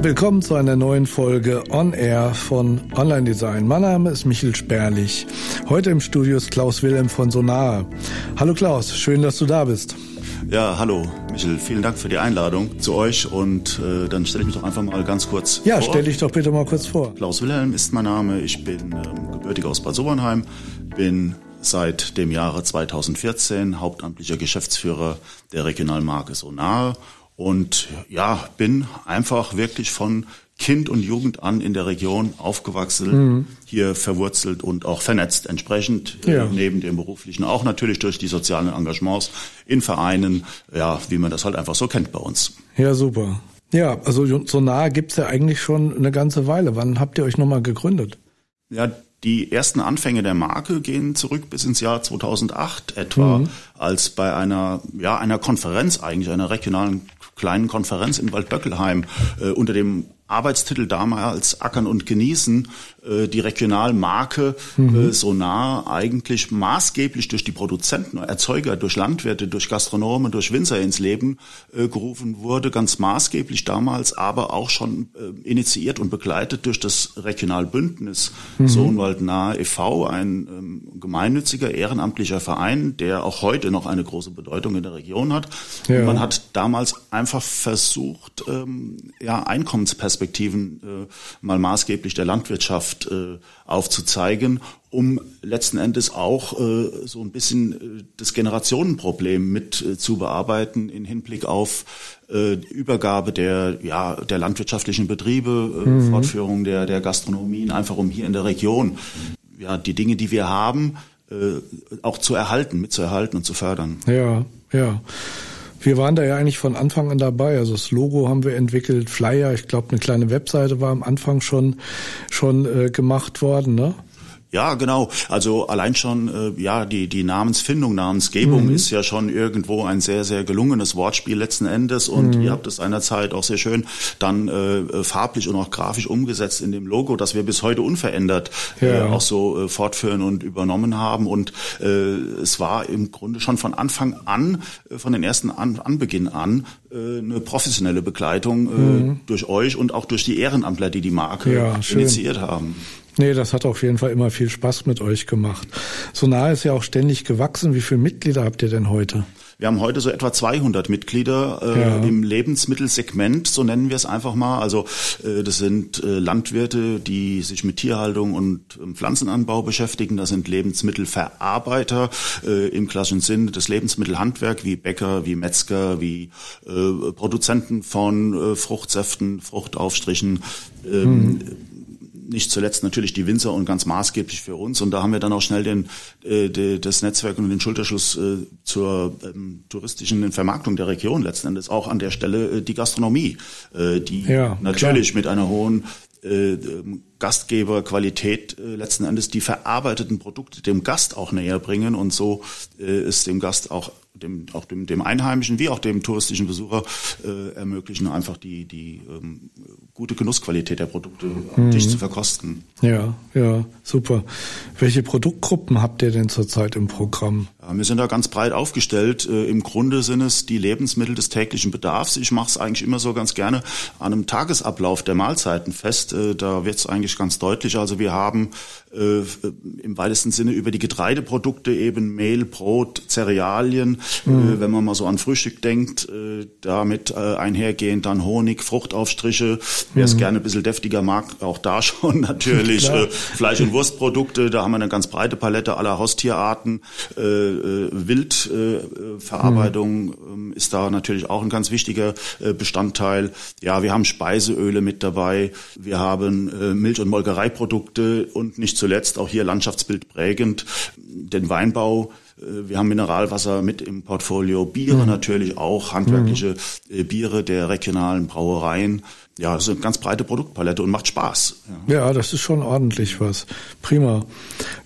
Willkommen zu einer neuen Folge On Air von Online Design. Mein Name ist Michel Sperlich. Heute im Studio ist Klaus Wilhelm von Sonar. Hallo Klaus, schön, dass du da bist. Ja, hallo Michel, vielen Dank für die Einladung zu euch und äh, dann stelle ich mich doch einfach mal ganz kurz ja, vor. Ja, stell dich doch bitte mal kurz vor. Klaus Wilhelm ist mein Name, ich bin ähm, gebürtig aus Bad Sobernheim, bin seit dem Jahre 2014 hauptamtlicher Geschäftsführer der Regionalmarke Sonar und ja, bin einfach wirklich von Kind und Jugend an in der Region aufgewachsen, mhm. hier verwurzelt und auch vernetzt. Entsprechend äh, ja. äh, neben dem beruflichen auch natürlich durch die sozialen Engagements in Vereinen, ja, wie man das halt einfach so kennt bei uns. Ja, super. Ja, also so nahe gibt's ja eigentlich schon eine ganze Weile. Wann habt ihr euch nochmal gegründet? Ja, die ersten Anfänge der Marke gehen zurück bis ins Jahr 2008 etwa, mhm. als bei einer, ja, einer Konferenz eigentlich, einer regionalen kleinen Konferenz in Waldböckelheim äh, unter dem Arbeitstitel damals Ackern und Genießen, äh, die Regionalmarke mhm. äh, Sonar eigentlich maßgeblich durch die Produzenten, Erzeuger, durch Landwirte, durch Gastronomen, durch Winzer ins Leben äh, gerufen wurde, ganz maßgeblich damals, aber auch schon äh, initiiert und begleitet durch das Regionalbündnis mhm. Sohnwald nahe e.V., ein ähm, gemeinnütziger, ehrenamtlicher Verein, der auch heute noch eine große Bedeutung in der Region hat. Ja. man hat damals einfach versucht, ähm, ja, Einkommensperspektiven Perspektiven äh, mal maßgeblich der Landwirtschaft äh, aufzuzeigen, um letzten Endes auch äh, so ein bisschen äh, das Generationenproblem mit äh, zu bearbeiten in Hinblick auf äh, Übergabe der ja der landwirtschaftlichen Betriebe, äh, mhm. Fortführung der der Gastronomien, einfach um hier in der Region ja die Dinge, die wir haben, äh, auch zu erhalten, mitzuerhalten und zu fördern. Ja, ja. Wir waren da ja eigentlich von Anfang an dabei. Also das Logo haben wir entwickelt, Flyer, ich glaube eine kleine Webseite war am Anfang schon schon äh, gemacht worden, ne? Ja, genau. Also allein schon, äh, ja, die, die Namensfindung, Namensgebung mhm. ist ja schon irgendwo ein sehr, sehr gelungenes Wortspiel letzten Endes und mhm. ihr habt es seinerzeit auch sehr schön dann äh, farblich und auch grafisch umgesetzt in dem Logo, das wir bis heute unverändert äh, ja. äh, auch so äh, fortführen und übernommen haben und äh, es war im Grunde schon von Anfang an, äh, von den ersten an, Anbeginn an, äh, eine professionelle Begleitung äh, mhm. durch euch und auch durch die Ehrenamtler, die die Marke ja, initiiert haben. Nee, das hat auf jeden Fall immer viel Spaß mit euch gemacht. So nahe ist ja auch ständig gewachsen. Wie viele Mitglieder habt ihr denn heute? Wir haben heute so etwa 200 Mitglieder äh, ja. im Lebensmittelsegment, so nennen wir es einfach mal. Also äh, das sind äh, Landwirte, die sich mit Tierhaltung und ähm, Pflanzenanbau beschäftigen. Das sind Lebensmittelverarbeiter äh, im klassischen Sinn, das Lebensmittelhandwerk wie Bäcker, wie Metzger, wie äh, Produzenten von äh, Fruchtsäften, Fruchtaufstrichen. Ähm, hm nicht zuletzt natürlich die Winzer und ganz maßgeblich für uns. Und da haben wir dann auch schnell den, äh, de, das Netzwerk und den Schulterschluss äh, zur ähm, touristischen Vermarktung der Region letzten Endes auch an der Stelle äh, die Gastronomie, äh, die ja, natürlich klar. mit einer hohen äh, ähm, Gastgeberqualität äh, letzten Endes die verarbeiteten Produkte dem Gast auch näher bringen und so äh, ist dem Gast auch dem, auch dem, dem Einheimischen wie auch dem touristischen Besucher äh, ermöglichen, einfach die, die ähm, gute Genussqualität der Produkte mhm. Tisch zu verkosten. Ja, ja, super. Welche Produktgruppen habt ihr denn zurzeit im Programm? Ja, wir sind da ganz breit aufgestellt. Äh, Im Grunde sind es die Lebensmittel des täglichen Bedarfs. Ich mache es eigentlich immer so ganz gerne an einem Tagesablauf der Mahlzeiten fest. Äh, da wird es eigentlich ganz deutlich. Also wir haben äh, im weitesten Sinne über die Getreideprodukte eben Mehl, Brot, Cerealien, mhm. äh, wenn man mal so an Frühstück denkt, äh, damit äh, einhergehend dann Honig, Fruchtaufstriche, wer es mhm. gerne ein bisschen deftiger mag, auch da schon natürlich äh, Fleisch- und Wurstprodukte, da haben wir eine ganz breite Palette aller Haustierarten, äh, Wildverarbeitung mhm. ist da natürlich auch ein ganz wichtiger Bestandteil. Ja, wir haben Speiseöle mit dabei, wir haben äh, Milch- und Molkereiprodukte und nicht zuletzt auch hier Landschaftsbild prägend den Weinbau. Äh, wir haben Mineralwasser mit im Portfolio, Biere mhm. natürlich auch, handwerkliche mhm. Biere der regionalen Brauereien. Ja, das ist eine ganz breite Produktpalette und macht Spaß. Ja. ja, das ist schon ordentlich was. Prima.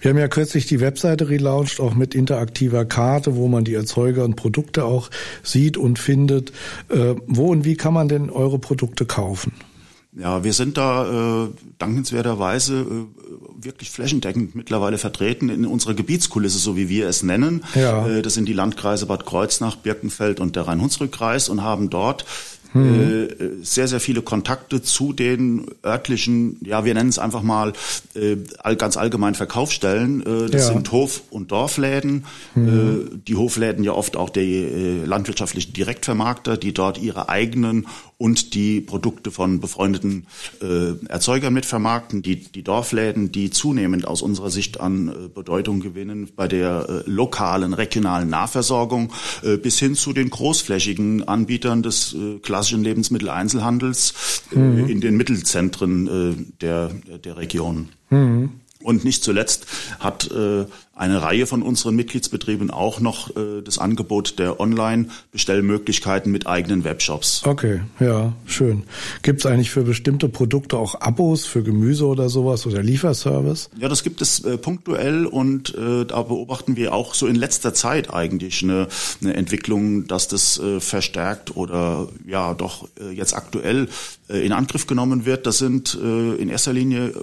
Wir haben ja kürzlich die Webseite relaunched, auch mit interaktiver Karte, wo man die Erzeuger und Produkte auch sieht und findet. Äh, wo und wie kann man denn eure Produkte kaufen? Ja, wir sind da äh, dankenswerterweise äh, wirklich flächendeckend mittlerweile vertreten in unserer Gebietskulisse, so wie wir es nennen. Ja. Äh, das sind die Landkreise Bad Kreuznach, Birkenfeld und der Rhein-Hunsrück-Kreis und haben dort mhm. sehr, sehr viele Kontakte zu den örtlichen, ja, wir nennen es einfach mal äh, ganz allgemein Verkaufsstellen. Äh, das ja. sind Hof- und Dorfläden. Mhm. Äh, die Hofläden ja oft auch die äh, landwirtschaftlichen Direktvermarkter, die dort ihre eigenen und die Produkte von befreundeten äh, Erzeugern mitvermarkten, die, die Dorfläden, die zunehmend aus unserer Sicht an äh, Bedeutung gewinnen bei der äh, lokalen, regionalen Nahversorgung äh, bis hin zu den großflächigen Anbietern des äh, klassischen Lebensmitteleinzelhandels äh, mhm. in den Mittelzentren äh, der, der Region. Mhm. Und nicht zuletzt hat äh, eine Reihe von unseren Mitgliedsbetrieben auch noch äh, das Angebot der Online-Bestellmöglichkeiten mit eigenen Webshops. Okay, ja, schön. Gibt es eigentlich für bestimmte Produkte auch Abos für Gemüse oder sowas oder Lieferservice? Ja, das gibt es äh, punktuell und äh, da beobachten wir auch so in letzter Zeit eigentlich eine, eine Entwicklung, dass das äh, verstärkt oder ja doch äh, jetzt aktuell äh, in Angriff genommen wird. Das sind äh, in erster Linie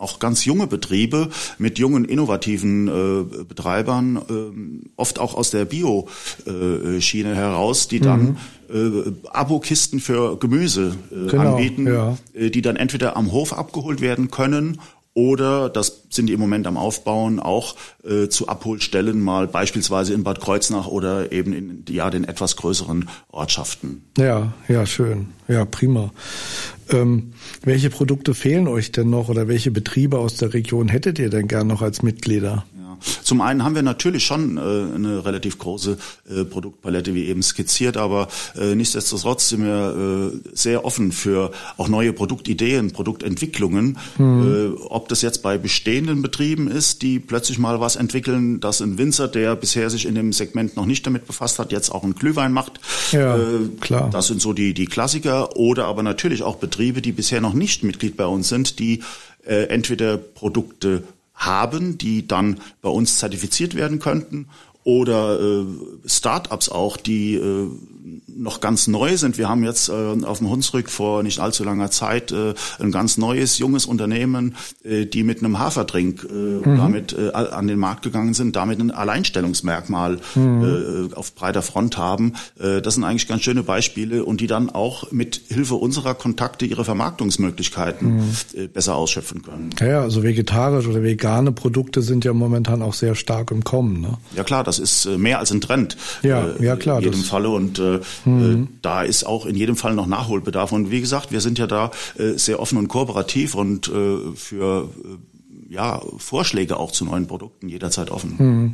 auch ganz junge Betriebe mit jungen, innovativen äh, Betreibern, äh, oft auch aus der Bio-Schiene äh, heraus, die dann mhm. äh, Abokisten für Gemüse äh, genau, anbieten, ja. äh, die dann entweder am Hof abgeholt werden können oder, das sind die im Moment am Aufbauen, auch äh, zu Abholstellen mal beispielsweise in Bad Kreuznach oder eben in ja, den etwas größeren Ortschaften. Ja, ja, schön. Ja, prima. Ähm, welche Produkte fehlen euch denn noch oder welche Betriebe aus der Region hättet ihr denn gern noch als Mitglieder? Zum einen haben wir natürlich schon äh, eine relativ große äh, Produktpalette, wie eben skizziert, aber äh, nichtsdestotrotz sind wir äh, sehr offen für auch neue Produktideen, Produktentwicklungen. Mhm. Äh, ob das jetzt bei bestehenden Betrieben ist, die plötzlich mal was entwickeln, dass ein Winzer, der bisher sich in dem Segment noch nicht damit befasst hat, jetzt auch einen Glühwein macht. Ja, äh, klar. Das sind so die, die Klassiker. Oder aber natürlich auch Betriebe, die bisher noch nicht Mitglied bei uns sind, die äh, entweder Produkte haben, die dann bei uns zertifiziert werden könnten oder äh, Startups auch, die äh, noch ganz neu sind. Wir haben jetzt äh, auf dem Hunsrück vor nicht allzu langer Zeit äh, ein ganz neues, junges Unternehmen, äh, die mit einem Haferdrink äh, mhm. damit äh, an den Markt gegangen sind, damit ein Alleinstellungsmerkmal mhm. äh, auf breiter Front haben. Äh, das sind eigentlich ganz schöne Beispiele und die dann auch mit Hilfe unserer Kontakte ihre Vermarktungsmöglichkeiten mhm. äh, besser ausschöpfen können. Ja, also vegetarisch oder vegane Produkte sind ja momentan auch sehr stark im Kommen. Ne? Ja klar, das ist äh, mehr als ein Trend. Ja, äh, ja klar. In jedem Falle und äh, mhm. da ist auch in jedem Fall noch Nachholbedarf. Und wie gesagt, wir sind ja da äh, sehr offen und kooperativ und äh, für äh, ja, Vorschläge auch zu neuen Produkten jederzeit offen. Mhm.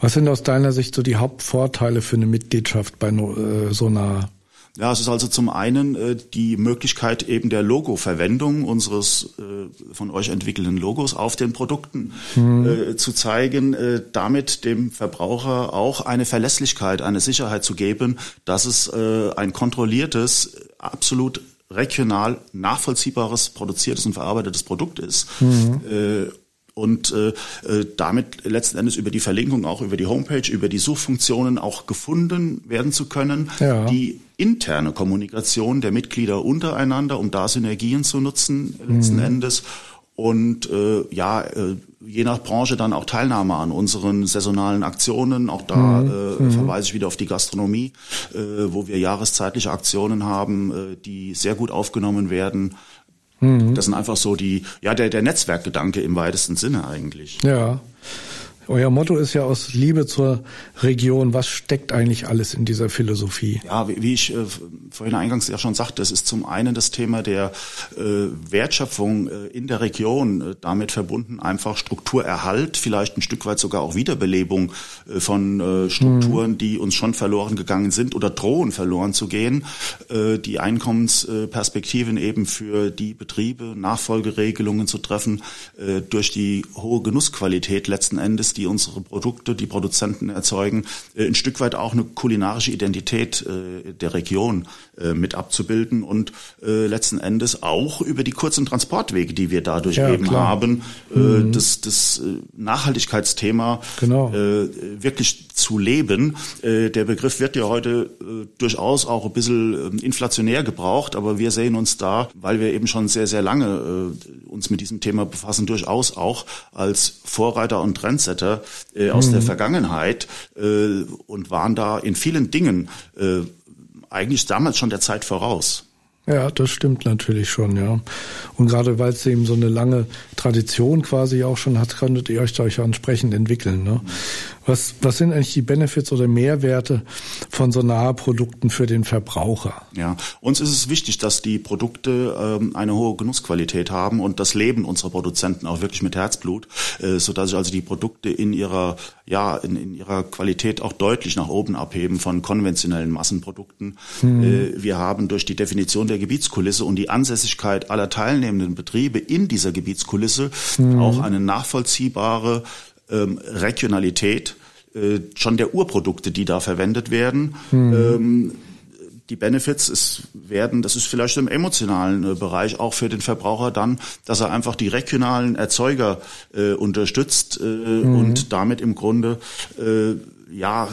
Was sind aus deiner Sicht so die Hauptvorteile für eine Mitgliedschaft bei äh, so einer ja, es ist also zum einen äh, die Möglichkeit eben der Logo-Verwendung unseres äh, von euch entwickelten Logos auf den Produkten mhm. äh, zu zeigen, äh, damit dem Verbraucher auch eine Verlässlichkeit, eine Sicherheit zu geben, dass es äh, ein kontrolliertes, absolut regional nachvollziehbares, produziertes und verarbeitetes Produkt ist. Mhm. Und äh, äh, damit letzten Endes über die Verlinkung, auch über die Homepage, über die Suchfunktionen auch gefunden werden zu können, ja. die interne Kommunikation der Mitglieder untereinander, um da Synergien zu nutzen letzten mhm. Endes und äh, ja, äh, je nach Branche dann auch Teilnahme an unseren saisonalen Aktionen. Auch da mhm. äh, mhm. verweise ich wieder auf die Gastronomie, äh, wo wir jahreszeitliche Aktionen haben, äh, die sehr gut aufgenommen werden. Mhm. Das sind einfach so die, ja, der, der Netzwerkgedanke im weitesten Sinne eigentlich. Ja. Euer Motto ist ja aus Liebe zur Region. Was steckt eigentlich alles in dieser Philosophie? Ja, wie, ich äh, vorhin eingangs ja schon sagte, es ist zum einen das Thema der äh, Wertschöpfung äh, in der Region, damit verbunden einfach Strukturerhalt, vielleicht ein Stück weit sogar auch Wiederbelebung von Strukturen, mhm. die uns schon verloren gegangen sind oder drohen verloren zu gehen. Die Einkommensperspektiven eben für die Betriebe, Nachfolgeregelungen zu treffen, durch die hohe Genussqualität letzten Endes die unsere Produkte, die Produzenten erzeugen, äh, ein Stück weit auch eine kulinarische Identität äh, der Region äh, mit abzubilden und letzten Endes auch über die kurzen Transportwege, die wir dadurch ja, eben klar. haben, mhm. das, das Nachhaltigkeitsthema genau. wirklich zu leben. Der Begriff wird ja heute durchaus auch ein bisschen inflationär gebraucht, aber wir sehen uns da, weil wir eben schon sehr, sehr lange uns mit diesem Thema befassen, durchaus auch als Vorreiter und Trendsetter Mitarbeiter äh, aus mhm. der Vergangenheit äh, und waren da in vielen Dingen äh, eigentlich damals schon der Zeit voraus. Ja, das stimmt natürlich schon, ja. Und gerade weil es eben so eine lange Tradition quasi auch schon hat, könntet ihr euch da euch entsprechend entwickeln. Ne? Was, was sind eigentlich die Benefits oder Mehrwerte von so Naheprodukten für den Verbraucher? Ja, uns ist es wichtig, dass die Produkte ähm, eine hohe Genussqualität haben und das Leben unserer Produzenten auch wirklich mit Herzblut, äh, so dass sich also die Produkte in ihrer ja in, in ihrer Qualität auch deutlich nach oben abheben von konventionellen Massenprodukten. Mhm. Äh, wir haben durch die Definition der Gebietskulisse und die Ansässigkeit aller teilnehmenden Betriebe in dieser Gebietskulisse mhm. auch eine nachvollziehbare ähm, Regionalität äh, schon der Urprodukte, die da verwendet werden. Mhm. Ähm, die Benefits ist, werden, das ist vielleicht im emotionalen äh, Bereich auch für den Verbraucher dann, dass er einfach die regionalen Erzeuger äh, unterstützt äh, mhm. und damit im Grunde äh, ja äh,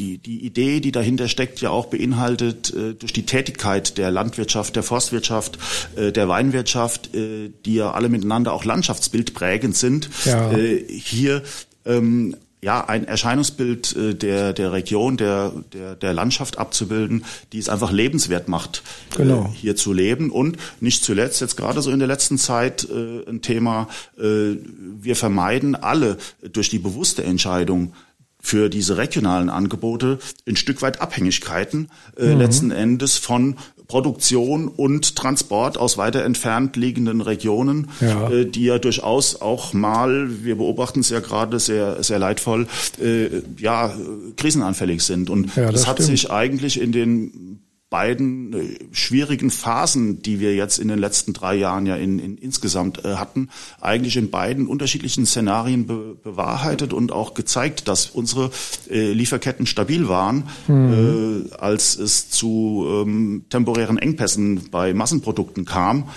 die, die Idee, die dahinter steckt, ja auch beinhaltet äh, durch die Tätigkeit der Landwirtschaft, der Forstwirtschaft, äh, der Weinwirtschaft, äh, die ja alle miteinander auch landschaftsbildprägend sind, ja. äh, hier ähm, ja, ein Erscheinungsbild äh, der, der Region, der, der, der Landschaft abzubilden, die es einfach lebenswert macht, äh, genau. äh, hier zu leben. Und nicht zuletzt, jetzt gerade so in der letzten Zeit äh, ein Thema, äh, wir vermeiden alle durch die bewusste Entscheidung, für diese regionalen Angebote ein Stück weit Abhängigkeiten äh, mhm. letzten Endes von Produktion und Transport aus weiter entfernt liegenden Regionen, ja. Äh, die ja durchaus auch mal, wir beobachten es ja gerade sehr, sehr leidvoll, äh, ja, krisenanfällig sind. Und ja, das, das hat stimmt. sich eigentlich in den beiden äh, schwierigen Phasen, die wir jetzt in den letzten drei Jahren ja in, in insgesamt äh, hatten, eigentlich in beiden unterschiedlichen Szenarien be, bewahrheitet und auch gezeigt, dass unsere äh, Lieferketten stabil waren, mhm. äh, als es zu ähm, temporären Engpässen bei Massenprodukten kam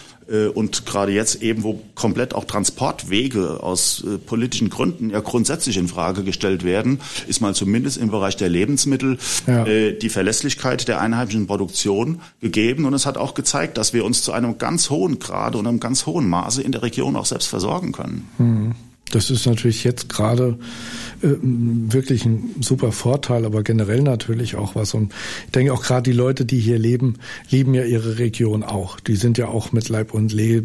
und gerade jetzt eben, wo komplett auch Transportwege aus äh, politischen Gründen ja grundsätzlich in Frage gestellt werden, ist mal zumindest im Bereich der Lebensmittel ja. äh, die Verlässlichkeit der einheimischen Produktion gegeben. Und es hat auch gezeigt, dass wir uns zu einem ganz hohen Grade und einem ganz hohen Maße in der Region auch selbst versorgen können. Mhm. Das ist natürlich jetzt gerade äh, wirklich ein super Vorteil, aber generell natürlich auch was. Und ich denke auch gerade die Leute, die hier leben, lieben ja ihre Region auch. Die sind ja auch mit Leib und Le äh,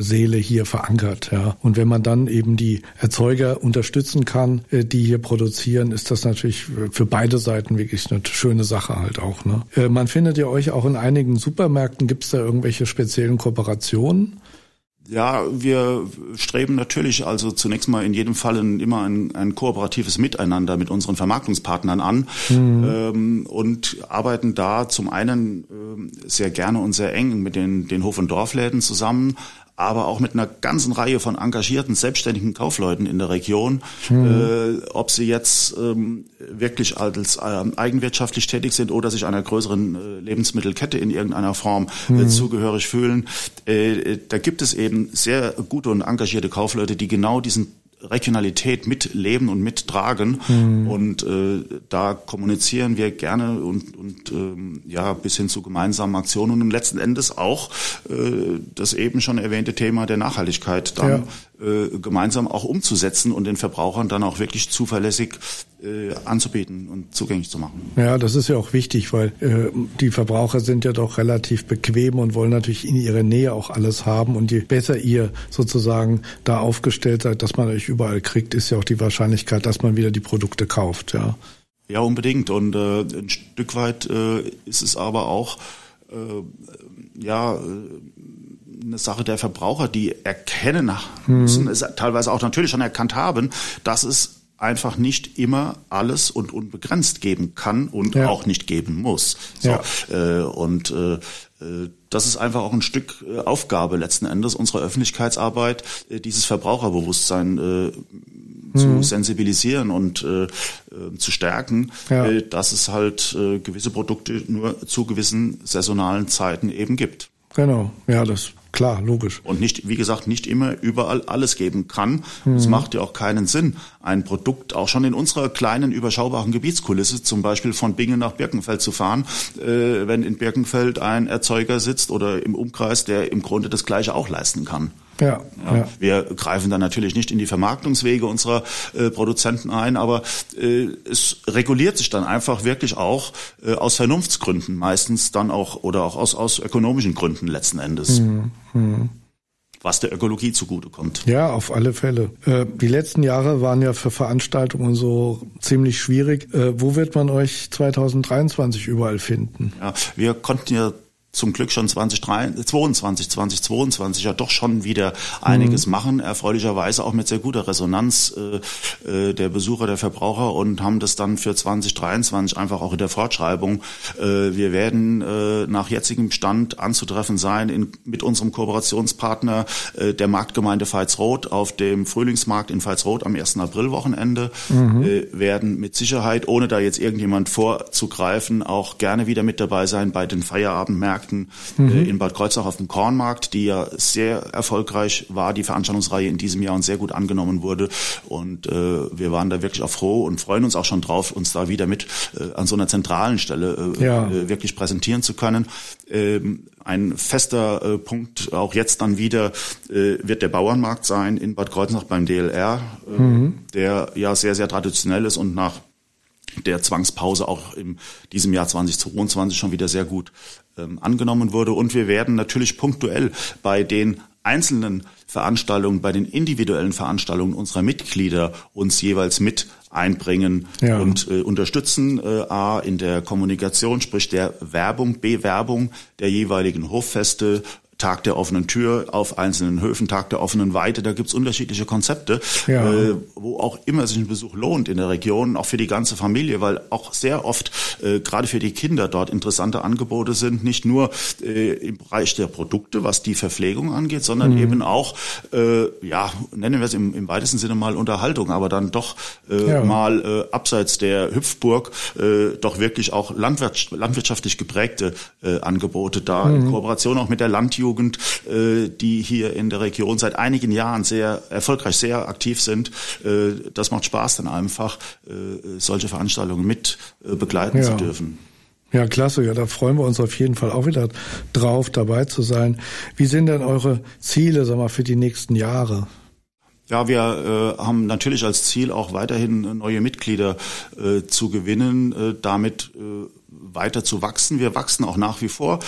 Seele hier verankert. Ja. Und wenn man dann eben die Erzeuger unterstützen kann, äh, die hier produzieren, ist das natürlich für beide Seiten wirklich eine schöne Sache halt auch. Ne? Äh, man findet ja euch auch in einigen Supermärkten. Gibt es da irgendwelche speziellen Kooperationen? Ja, wir streben natürlich also zunächst mal in jedem Fall ein, immer ein, ein kooperatives Miteinander mit unseren Vermarktungspartnern an mhm. ähm, und arbeiten da zum einen äh, sehr gerne und sehr eng mit den, den Hof- und Dorfläden zusammen, aber auch mit einer ganzen Reihe von engagierten, selbstständigen Kaufleuten in der Region, mhm. äh, ob sie jetzt ähm, wirklich als äh, eigenwirtschaftlich tätig sind oder sich einer größeren äh, Lebensmittelkette in irgendeiner Form mhm. zugehörig fühlen. Äh, da gibt es eben sehr gute und engagierte Kaufleute, die genau diesen Regionalität mitleben und mittragen. Mhm. Und äh, da kommunizieren wir gerne und, und ähm, ja bis hin zu gemeinsamen Aktionen und letzten Endes auch äh, das eben schon erwähnte Thema der Nachhaltigkeit dann ja. äh, gemeinsam auch umzusetzen und den Verbrauchern dann auch wirklich zuverlässig äh, anzubieten und zugänglich zu machen. Ja, das ist ja auch wichtig, weil äh, die Verbraucher sind ja doch relativ bequem und wollen natürlich in ihrer Nähe auch alles haben. Und je besser ihr sozusagen da aufgestellt seid, dass man euch überall kriegt, ist ja auch die Wahrscheinlichkeit, dass man wieder die Produkte kauft. Ja, ja unbedingt. Und äh, ein Stück weit äh, ist es aber auch äh, ja äh, eine Sache der Verbraucher, die erkennen müssen, mhm. es teilweise auch natürlich schon erkannt haben, dass es einfach nicht immer alles und unbegrenzt geben kann und ja. auch nicht geben muss. So, ja. äh, und äh, äh, das ist einfach auch ein Stück äh, Aufgabe letzten Endes unserer Öffentlichkeitsarbeit, äh, dieses Verbraucherbewusstsein äh, zu mhm. sensibilisieren und äh, zu stärken, ja. äh, dass es halt gewisse Produkte nur zu gewissen saisonalen Zeiten eben gibt. Genau, ja, das Klar, logisch. Und nicht, wie gesagt, nicht immer überall alles geben kann. Mhm. Es macht ja auch keinen Sinn, ein Produkt auch schon in unserer kleinen, überschaubaren Gebietskulisse, zum Beispiel von Bingen nach Birkenfeld zu fahren, äh, wenn in Birkenfeld ein Erzeuger sitzt oder im Umkreis, der im Grunde das Gleiche auch leisten kann. Ja, ja, Wir greifen dann natürlich nicht in die Vermarktungswege unserer äh, Produzenten ein, aber äh, es reguliert sich dann einfach wirklich auch äh, aus Vernunftsgründen, meistens dann auch oder auch aus, aus ökonomischen Gründen letzten Endes. Mhm. Mhm was der Ökologie zugutekommt. Ja, auf alle Fälle. Äh, die letzten Jahre waren ja für Veranstaltungen so ziemlich schwierig. Äh, wo wird man euch 2023 überall finden? Ja, wir konnten ja zum Glück schon 2022, 2022 ja doch schon wieder einiges mhm. machen, erfreulicherweise auch mit sehr guter Resonanz äh, äh, der Besucher, der Verbraucher und haben das dann für 2023 einfach auch in der Fortschreibung. Äh, wir werden äh, nach jetzigem Stand anzutreffen sein in, mit unserem Kooperationspartner äh, der Marktgemeinde Veitsroth auf dem Frühlingsmarkt in Veitsroth am 1. April-Wochenende, mhm. äh, werden mit Sicherheit, ohne da jetzt irgendjemand vorzugreifen, auch gerne wieder mit dabei sein bei den Feierabendmärkten Märkten mhm. äh, in Bad Kreuznach auf dem Kornmarkt, die ja sehr erfolgreich war, die Veranstaltungsreihe in diesem Jahr und sehr gut angenommen wurde. Und äh, wir waren da wirklich auch froh und freuen uns auch schon drauf, uns da wieder mit äh, an so einer zentralen Stelle äh, ja. äh, wirklich präsentieren zu können. Ähm, ein fester äh, Punkt auch jetzt dann wieder äh, wird der Bauernmarkt sein in Bad Kreuznach beim DLR, äh, mhm. der ja sehr, sehr traditionell ist und nach der Zwangspause auch in diesem Jahr 2022 schon wieder sehr gut ähm, angenommen wurde. Und wir werden natürlich punktuell bei den einzelnen Veranstaltungen, bei den individuellen Veranstaltungen unserer Mitglieder uns jeweils mit einbringen ja. und äh, unterstützen. Äh, A in der Kommunikation, sprich der Werbung, Bewerbung der jeweiligen Hoffeste Tag der offenen Tür auf einzelnen Höfen, Tag der offenen Weite, da gibt's unterschiedliche Konzepte, ja. äh, wo auch immer sich ein Besuch lohnt in der Region, auch für die ganze Familie, weil auch sehr oft äh, gerade für die Kinder dort interessante Angebote sind, nicht nur äh, im Bereich der Produkte, was die Verpflegung angeht, sondern mhm. eben auch, äh, ja, nennen wir es im, im weitesten Sinne mal Unterhaltung, aber dann doch äh, ja. mal äh, abseits der Hüpfburg doch wirklich auch landwirtschaftlich geprägte Angebote da mhm. in Kooperation auch mit der Landjugend Jugend, äh, die hier in der Region seit einigen Jahren sehr erfolgreich, sehr aktiv sind. Äh, das macht Spaß dann einfach, äh, solche Veranstaltungen mit begleiten ja. zu dürfen. Ja, klasse. Ja, da freuen wir uns auf jeden Fall auch wieder drauf, dabei zu sein. Wie sind denn eure Ziele, sag mal, für die nächsten Jahre? Ja, wir äh, haben natürlich als Ziel auch weiterhin neue Mitglieder äh, zu gewinnen, äh, damit weiter zu wachsen. Wir wachsen auch nach wie vor.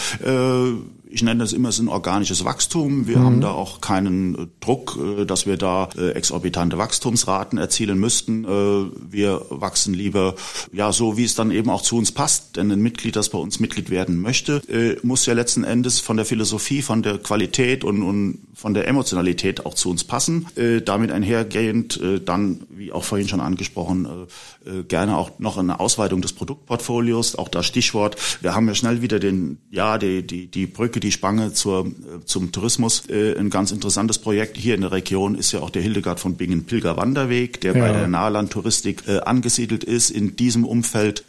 Ich nenne das immer so ein organisches Wachstum. Wir mhm. haben da auch keinen äh, Druck, äh, dass wir da äh, exorbitante Wachstumsraten erzielen müssten. Wir wachsen lieber, ja, so wie es dann eben auch zu uns passt. Denn ein Mitglied, das bei uns Mitglied werden möchte, muss ja letzten Endes von der Philosophie, von der Qualität und, und von der Emotionalität auch zu uns passen. Damit einhergehend dann, wie auch vorhin schon angesprochen, gerne auch noch eine Ausweitung des Produktportfolios. Auch das Stichwort. Wir haben ja schnell wieder den, ja, die, die, die Brücke Brücke, die Spange zur, äh, zum Tourismus. Äh, ein ganz interessantes Projekt hier in der Region ist ja auch der Hildegard von Bingen Pilgerwanderweg, der ja. bei der Nahlandtouristik äh, angesiedelt ist. In diesem Umfeld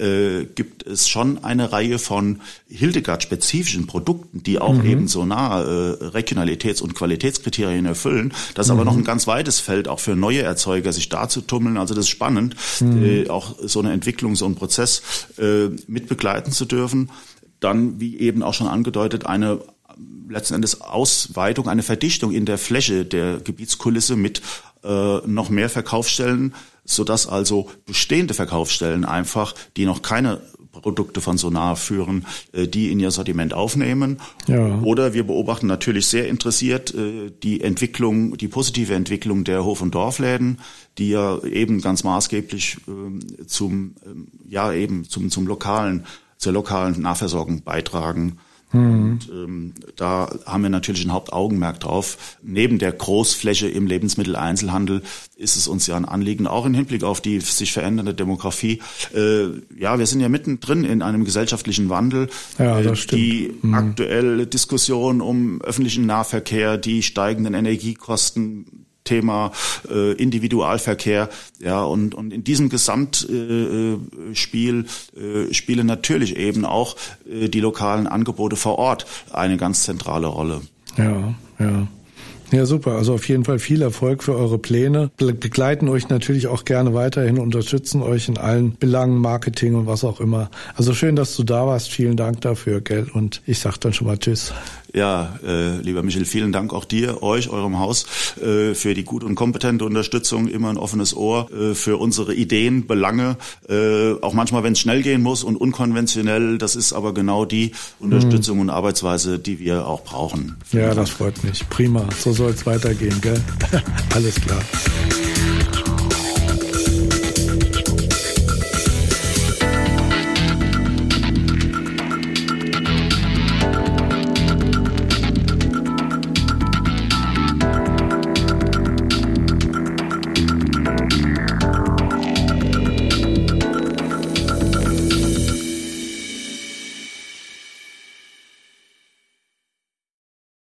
gibt es schon eine Reihe von Hildegard-spezifischen Produkten, die auch mhm. eben so nahe äh, Regionalitäts- und Qualitätskriterien erfüllen. Das ist mhm. aber noch ein ganz weites Feld, auch für neue Erzeuger, sich da zu tummeln. Also das ist spannend, mhm. auch so eine Entwicklung, so einen Prozess äh, mit begleiten zu dürfen dann, wie eben auch schon angedeutet, eine letzten Endes Ausweitung, eine Verdichtung in der Fläche der Gebietskulisse mit äh, noch mehr Verkaufsstellen, sodass also bestehende Verkaufsstellen einfach, die noch keine Produkte von Sonar führen, äh, die in ihr Sortiment aufnehmen. Ja. Oder wir beobachten natürlich sehr interessiert äh, die Entwicklung, die positive Entwicklung der Hof- und Dorfläden, die ja eben ganz maßgeblich äh, zum, ähm, ja eben zum, zum lokalen zur lokalen Nahversorgung beitragen. Mhm. Und ähm, da haben wir natürlich ein Hauptaugenmerk drauf. Neben der Großfläche im Lebensmitteleinzelhandel ist es uns ja ein Anliegen, auch im Hinblick auf die sich verändernde Demografie. Äh, ja, wir sind ja mittendrin in einem gesellschaftlichen Wandel. Ja, das äh, stimmt. Die mhm. aktuelle Diskussion um öffentlichen Nahverkehr, die steigenden Energiekosten, Thema äh, Individualverkehr. Ja, und, und in diesem Gesamtspiel äh, äh, spielen natürlich eben auch äh, die lokalen Angebote vor Ort eine ganz zentrale Rolle. Ja, ja. Ja, super. Also auf jeden Fall viel Erfolg für eure Pläne. Begleiten euch natürlich auch gerne weiterhin, unterstützen euch in allen Belangen, Marketing und was auch immer. Also schön, dass du da warst. Vielen Dank dafür, gell? Und ich sag dann schon mal Tschüss. Ja, äh, lieber Michel, vielen Dank auch dir, euch, eurem Haus äh, für die gute und kompetente Unterstützung, immer ein offenes Ohr äh, für unsere Ideen, Belange, äh, auch manchmal, wenn es schnell gehen muss und unkonventionell. Das ist aber genau die Unterstützung mhm. und Arbeitsweise, die wir auch brauchen. Vielen ja, Dank. das freut mich. Prima. So soll es weitergehen, gell? Alles klar.